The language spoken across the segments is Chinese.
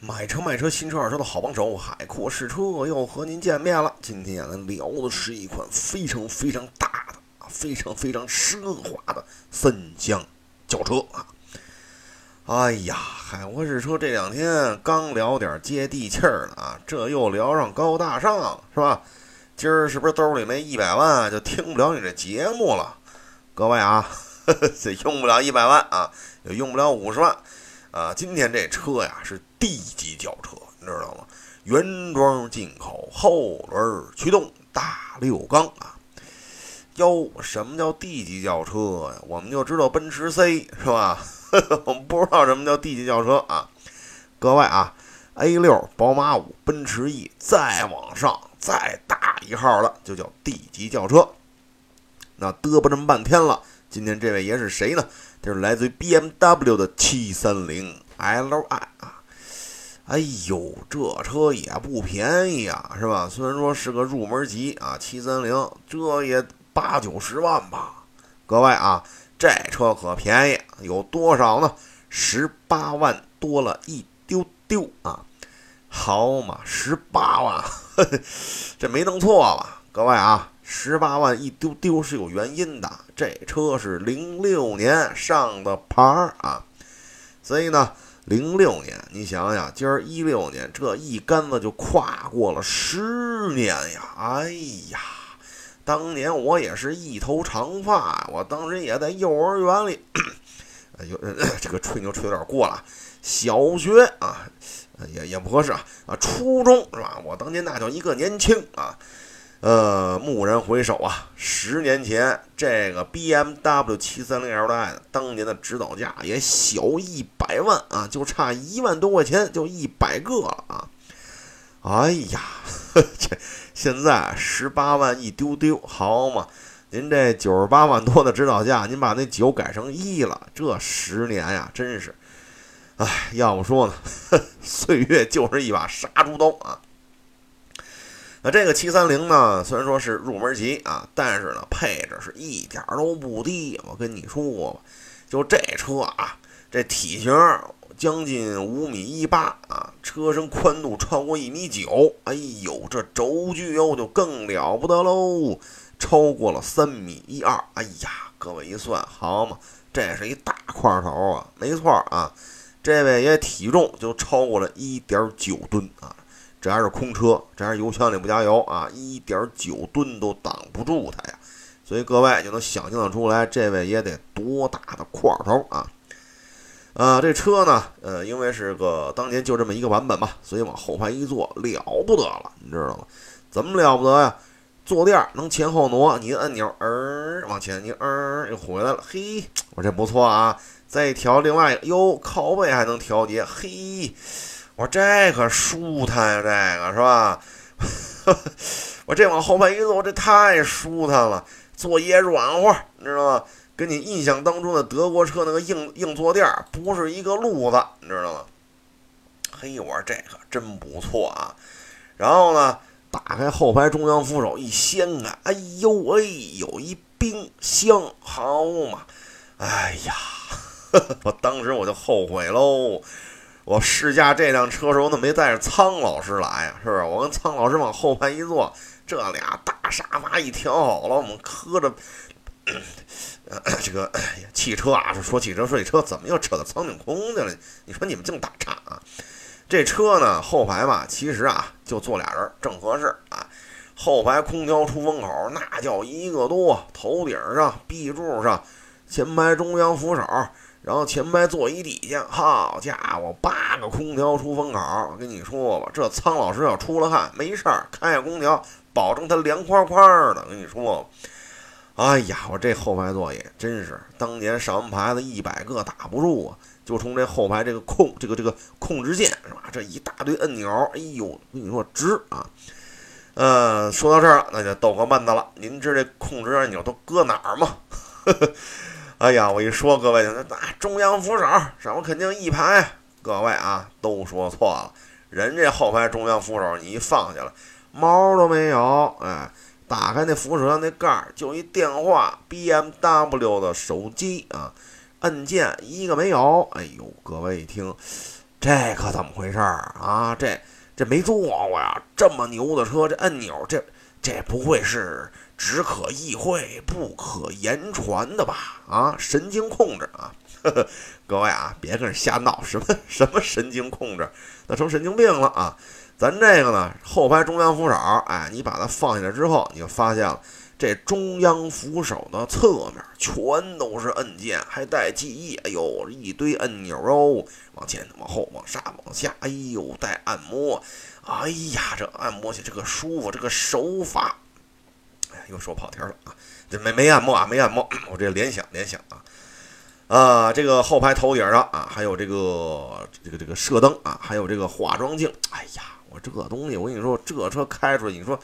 买车卖车新车二手的好帮手，海阔试车又和您见面了。今天咱聊的是一款非常非常大的啊，非常非常奢华的三厢轿车啊。哎呀，海阔试车这两天刚聊点接地气儿的啊，这又聊上高大上是吧？今儿是不是兜里没一百万就听不了你这节目了？各位啊，这用不了一百万啊，也用不了五十万。啊，今天这车呀是 D 级轿车，你知道吗？原装进口，后轮驱动，大六缸啊。哟，什么叫 D 级轿车呀？我们就知道奔驰 C 是吧？我们不知道什么叫 D 级轿车啊。各位啊，A 六、宝马五、奔驰 E，再往上再大一号的就叫 D 级轿车。那嘚啵这么半天了，今天这位爷是谁呢？这是来自于 BMW 的730 Li 啊！哎呦，这车也不便宜啊，是吧？虽然说是个入门级啊，730这也八九十万吧。各位啊，这车可便宜，有多少呢？十八万多了一丢丢啊！好嘛，十八万，这没弄错吧？各位啊！十八万一丢丢是有原因的，这车是零六年上的牌儿啊，所以呢，零六年你想想，今儿一六年，这一杆子就跨过了十年呀！哎呀，当年我也是一头长发，我当时也在幼儿园里，哎呦，这个吹牛吹有点过了，小学啊，也也不合适啊啊，初中是吧？我当年那叫一个年轻啊。呃，蓦然回首啊，十年前这个 BMW 730Li 当年的指导价也小一百万啊，就差一万多块钱就一百个了啊！哎呀，这现在十八万一丢丢，好嘛？您这九十八万多的指导价，您把那九改成一了，这十年呀，真是，哎，要不说呢，岁月就是一把杀猪刀啊！那这个七三零呢，虽然说是入门级啊，但是呢，配置是一点都不低。我跟你说吧，就这车啊，这体型将近五米一八啊，车身宽度超过一米九，哎呦，这轴距又就更了不得喽，超过了三米一二。哎呀，各位一算，好嘛，这是一大块头啊，没错啊，这位爷体重就超过了一点九吨啊。这还是空车，这还是油箱里不加油啊！一点九吨都挡不住它呀，所以各位就能想象得出来，这位也得多大的块头啊！啊，这车呢，呃，因为是个当年就这么一个版本嘛，所以往后排一坐了不得了，你知道吗？怎么了不得呀？坐垫能前后挪，你按钮，儿往前，你儿又回来了，嘿，我这不错啊！再调另外一个，哟，靠背还能调节，嘿。我这可舒坦呀，这个是吧？我这往后排一坐，这太舒坦了，坐也软和，你知道吗？跟你印象当中的德国车那个硬硬坐垫不是一个路子，你知道吗？嘿，我说这可真不错啊！然后呢，打开后排中央扶手一掀开，哎呦喂，有一冰箱，好嘛！哎呀，我当时我就后悔喽。我试驾这辆车时候，怎么没带着苍老师来呀？是不是？我跟苍老师往后排一坐，这俩大沙发一调好了，我们磕着。这个汽车啊，说汽车说汽车，怎么又扯到苍井空去了？你说你们净打岔啊！这车呢，后排吧，其实啊，就坐俩人正合适啊。后排空调出风口那叫一个多，头顶上、壁柱上、前排中央扶手。然后前排座椅底下，好家伙，八个空调出风口。我跟你说吧，这苍老师要出了汗，没事儿，开下空调，保证他凉快快的。我跟你说，哎呀，我这后排座椅真是当年上完牌子一百个打不住啊！就从这后排这个控这个这个控制键是吧？这一大堆按钮，哎呦，我跟你说值啊！呃，说到这儿，那就逗个闷子了。您知这控制按钮都搁哪儿吗？哎呀，我一说各位，那中央扶手上面肯定一排。各位啊，都说错了，人这后排中央扶手你一放下来，毛都没有。哎，打开那扶手上那盖儿，就一电话，BMW 的手机啊，按键一个没有。哎呦，各位一听，这可怎么回事儿啊？这这没坐过呀，这么牛的车，这按钮，这这不会是只可意会不可言传的吧？啊，神经控制啊！呵呵，各位啊，别跟瞎闹，什么什么神经控制，那成神经病了啊！咱这个呢，后排中央扶手，哎，你把它放下来之后，你就发现了。这中央扶手的侧面全都是按键，还带记忆。哎呦，一堆按钮哦，往前、往后、往上、往下。哎呦，带按摩。哎呀，这按摩起这个舒服，这个手法。哎，又说跑题了啊！这没没按摩啊，没按摩。我这联想联想啊啊，这个后排头顶上啊，还有这个这个这个射灯啊，还有这个化妆镜。哎呀，我这个东西，我跟你说，这车开出来，你说。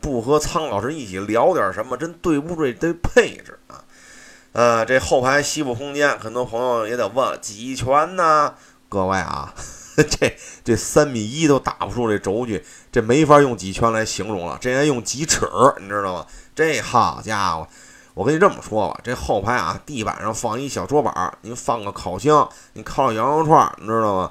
不和苍老师一起聊点什么，真对不住这配置啊？呃，这后排膝部空间，很多朋友也得问几拳呢？各位啊，这这三米一都打不出这轴距，这没法用几圈来形容了，这应该用几尺，你知道吗？这好家伙，我跟你这么说吧，这后排啊，地板上放一小桌板，您放个烤箱，您烤羊肉串，你知道吗？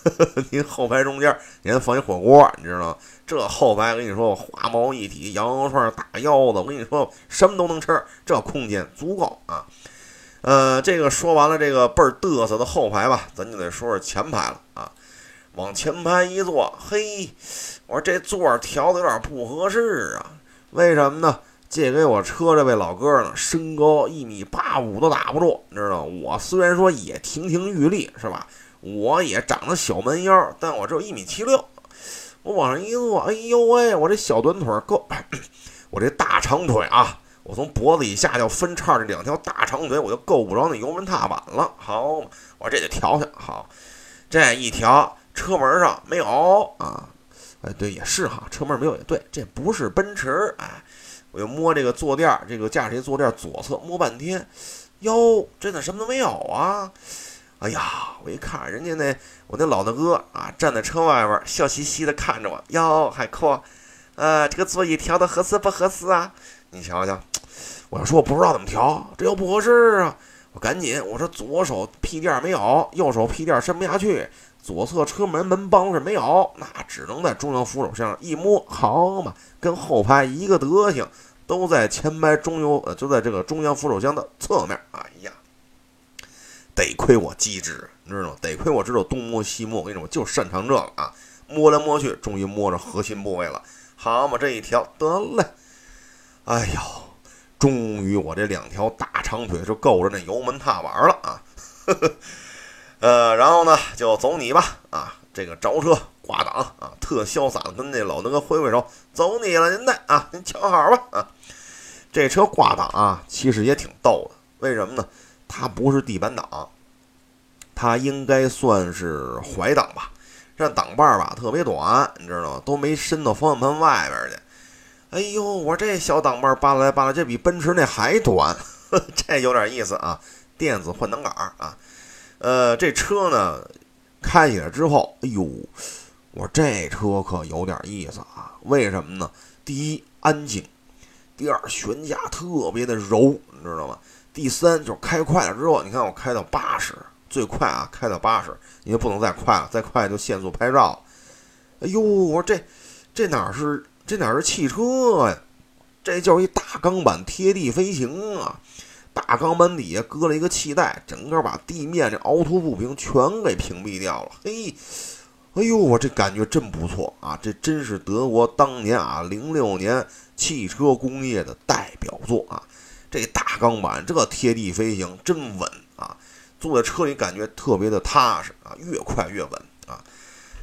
您后排中间，您放一火锅，你知道吗？这后排，我跟你说，我花毛一体，羊肉串大腰子，我跟你说，什么都能吃，这空间足够啊。呃，这个说完了，这个倍儿嘚瑟的后排吧，咱就得说说前排了啊。往前排一坐，嘿，我说这座调的有点不合适啊。为什么呢？借给我车这位老哥呢，身高一米八五都打不住，你知道我虽然说也亭亭玉立，是吧？我也长得小蛮腰，但我只有一米七六。我往上一坐，哎呦喂，我这小短腿够，我这大长腿啊，我从脖子以下就分叉这两条大长腿，我就够不着那油门踏板了。好嘛，我这就调调好，这一调车门上没有啊？哎，对，也是哈，车门没有也对，这不是奔驰。哎，我又摸这个坐垫，这个驾驶席坐垫左侧摸半天，哟，真的什么都没有啊。哎呀，我一看人家那我那老大哥啊，站在车外边笑嘻嘻的看着我，哟，海阔，呃，这个座椅调的合适不合适啊？你瞧瞧，我要说我不知道怎么调，这又不合适啊！我赶紧我说左手屁垫没有，右手屁垫伸不下去，左侧车门门帮是没有，那只能在中央扶手上一摸，好嘛，跟后排一个德行，都在前排中央呃，就在这个中央扶手箱的侧面。哎呀！得亏我机智，你知道吗？得亏我知道东摸西摸，我跟你说，我就擅长这个啊！摸来摸去，终于摸着核心部位了。好嘛，这一调得嘞！哎呦，终于我这两条大长腿就够着那油门踏板了啊！呃，然后呢，就走你吧啊！这个着车挂档啊，特潇洒的跟那老大哥挥挥手，走你了，您的啊，您瞧好吧啊！这车挂档啊，其实也挺逗的，为什么呢？它不是地板档，它应该算是怀档吧。这档把儿吧特别短，你知道吗？都没伸到方向盘外边去。哎呦，我这小档把儿扒拉来扒拉，这比奔驰那还短，这有点意思啊！电子换挡杆儿啊，呃，这车呢开起来之后，哎呦，我这车可有点意思啊！为什么呢？第一安静，第二悬架特别的柔，你知道吗？第三就是开快了之后，你看我开到八十，最快啊，开到八十，你就不能再快了，再快就限速拍照。哎呦，我说这这哪是这哪是汽车呀？这叫一大钢板贴地飞行啊！大钢板底下搁了一个气袋，整个把地面这凹凸不平全给屏蔽掉了。嘿，哎呦，我这感觉真不错啊！这真是德国当年啊，零六年汽车工业的代表作啊！这大钢板，这贴地飞行真稳啊！坐在车里感觉特别的踏实啊，越快越稳。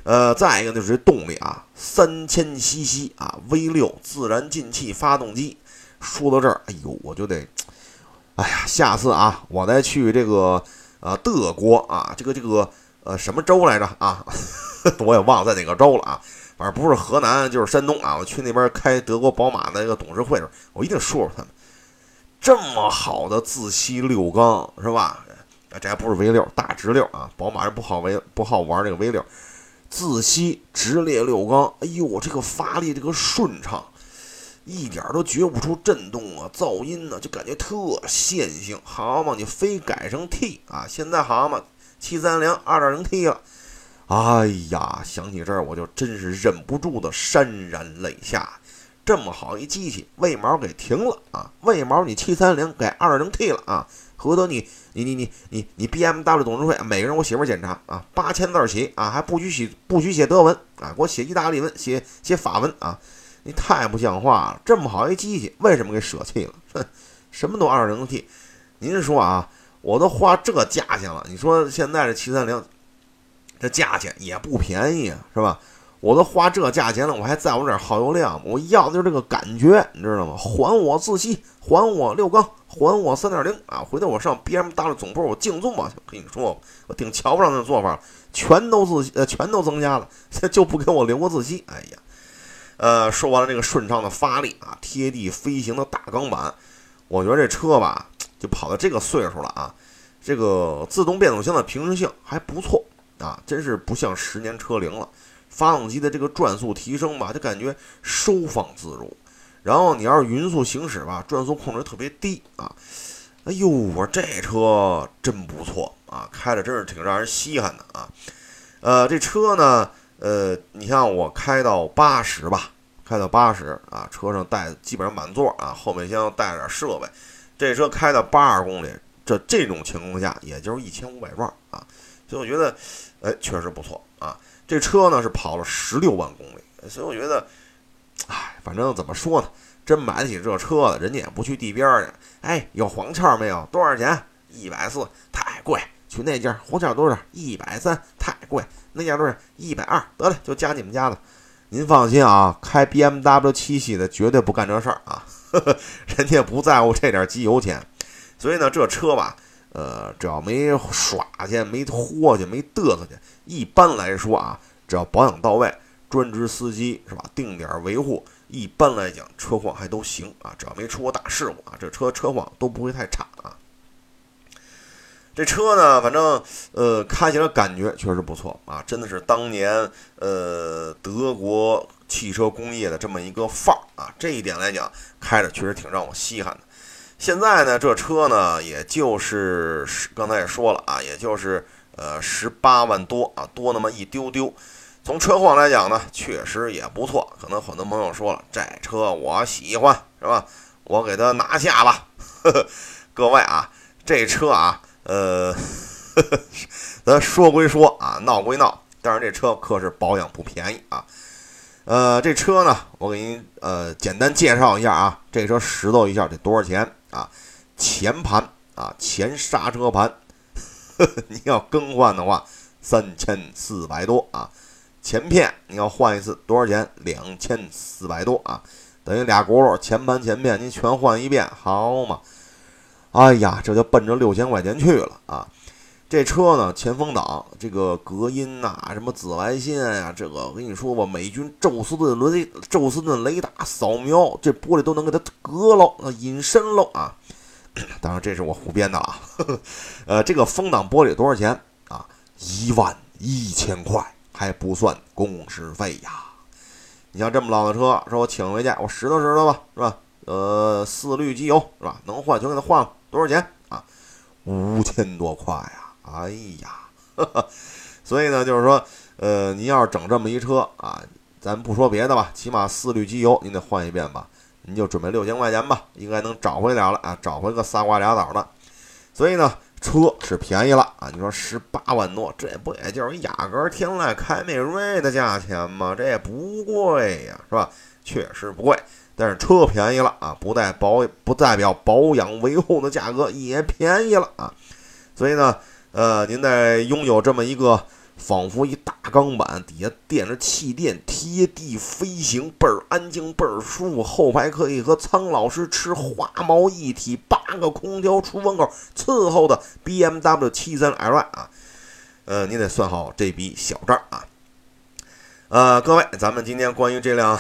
呃，再一个就是这动力啊，三千 CC 啊，V 六自然进气发动机。说到这儿，哎呦，我就得，哎呀，下次啊，我再去这个呃德国啊，这个这个呃什么州来着啊？我也忘了在哪个州了啊。反正不是河南就是山东啊。我去那边开德国宝马的一个董事会的时候，我一定说说他们。这么好的自吸六缸是吧？这还不是 V 六大直六啊！宝马是不好玩不好玩这个 V 六，自吸直列六缸，哎呦，这个发力这个顺畅，一点都觉不出震动啊、噪音呢，就感觉特线性。好嘛，你非改成 T 啊？现在好嘛，七三零二点零 T 了，哎呀，想起这儿我就真是忍不住的潸然泪下。这么好一机器，为毛给停了啊？为毛你七三零改二零 T 了啊？合得你你你你你你 BMW 董事会每个人我写份检查啊，八千字起啊，还不许写不许写德文啊，给我写意大利文，写写法文啊！你太不像话了！这么好一机器，为什么给舍弃了？哼，什么都二零 T，您说啊，我都花这价钱了，你说现在这七三零这价钱也不便宜啊，是吧？我都花这价钱了，我还在乎这耗油量？我要的就是这个感觉，你知道吗？还我自吸，还我六缸，还我三点零啊！回头我上 BMW 总部，我竞速吧。跟你说，我顶瞧不上那做法，全都自呃，全都增加了，就不给我留个自吸。哎呀，呃，说完了这个顺畅的发力啊，贴地飞行的大钢板，我觉得这车吧，就跑到这个岁数了啊，这个自动变速箱的平顺性还不错啊，真是不像十年车龄了。发动机的这个转速提升吧，就感觉收放自如。然后你要是匀速行驶吧，转速控制特别低啊。哎呦，我这车真不错啊，开着真是挺让人稀罕的啊。呃，这车呢，呃，你像我开到八十吧，开到八十啊，车上带基本上满座啊，后备箱带着点设备。这车开到八十公里，这这种情况下也就是一千五百转啊，所以我觉得，哎，确实不错啊。这车呢是跑了十六万公里，所以我觉得，哎，反正怎么说呢，真买得起这车的，人家也不去地边去。哎，有黄签没有？多少钱？一百四，太贵。去那家黄签多少？一百三，太贵。那家多少？一百二，得了，就加你们家的。您放心啊，开 BMW 七系的绝对不干这事儿啊，人家不在乎这点机油钱。所以呢，这车吧。呃，只要没耍去、没豁去、没嘚瑟去，一般来说啊，只要保养到位，专职司机是吧？定点维护，一般来讲车况还都行啊。只要没出过大事故啊，这车车况都不会太差啊。这车呢，反正呃，开起来感觉确实不错啊，真的是当年呃德国汽车工业的这么一个范儿啊。这一点来讲，开着确实挺让我稀罕的。现在呢，这车呢，也就是刚才也说了啊，也就是呃十八万多啊，多那么一丢丢。从车况来讲呢，确实也不错。可能很多朋友说了，这车我喜欢，是吧？我给它拿下吧。各位啊，这车啊，呃，咱说归说啊，闹归闹，但是这车可是保养不便宜啊。呃，这车呢，我给您呃简单介绍一下啊，这车拾掇一下得多少钱？啊，前盘啊，前刹车盘，呵 呵你要更换的话，三千四百多啊。前片你要换一次多少钱？两千四百多啊，等于俩轱辘，前盘前片您全换一遍，好嘛？哎呀，这就奔着六千块钱去了啊。这车呢，前风挡、这个隔音呐，什么紫外线呀，这个我跟你说吧，美军宙斯盾雷宙斯盾雷达扫描，这玻璃都能给它隔了、隐身了啊！当然这是我胡编的啊。呃，这个风挡玻璃多少钱啊？一万一千块，还不算工时费呀。你像这么老的车，说我请回去，我拾掇拾掇吧，是吧？呃，四滤机油是吧？能换就给它换了，多少钱啊？五千多块呀！哎呀，所以呢，就是说，呃，您要是整这么一车啊，咱不说别的吧，起码四滤机油您得换一遍吧，您就准备六千块钱吧，应该能找回了了啊，找回个仨瓜俩枣的。所以呢，车是便宜了啊，你说十八万多，这不也就是雅阁、天籁、凯美瑞的价钱吗？这也不贵呀，是吧？确实不贵，但是车便宜了啊，不代保不代表保养维护的价格也便宜了啊，所以呢。呃，您在拥有这么一个仿佛一大钢板，底下垫着气垫，贴地飞行，倍儿安静，倍儿舒服。后排可以和苍老师吃花毛一体，八个空调出风口伺候的 BMW 七三 L Y 啊，呃，您得算好这笔小账啊。呃，各位，咱们今天关于这辆，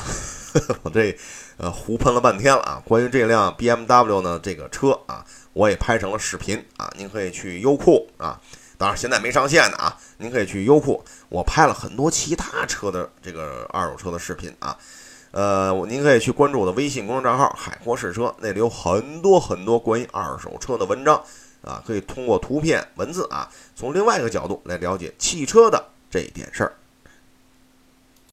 我这呃胡喷了半天了啊。关于这辆 BMW 呢，这个车啊。我也拍成了视频啊，您可以去优酷啊，当然现在没上线呢啊，您可以去优酷，我拍了很多其他车的这个二手车的视频啊，呃，您可以去关注我的微信公众账号“海阔试车”，那里有很多很多关于二手车的文章啊，可以通过图片、文字啊，从另外一个角度来了解汽车的这点事儿。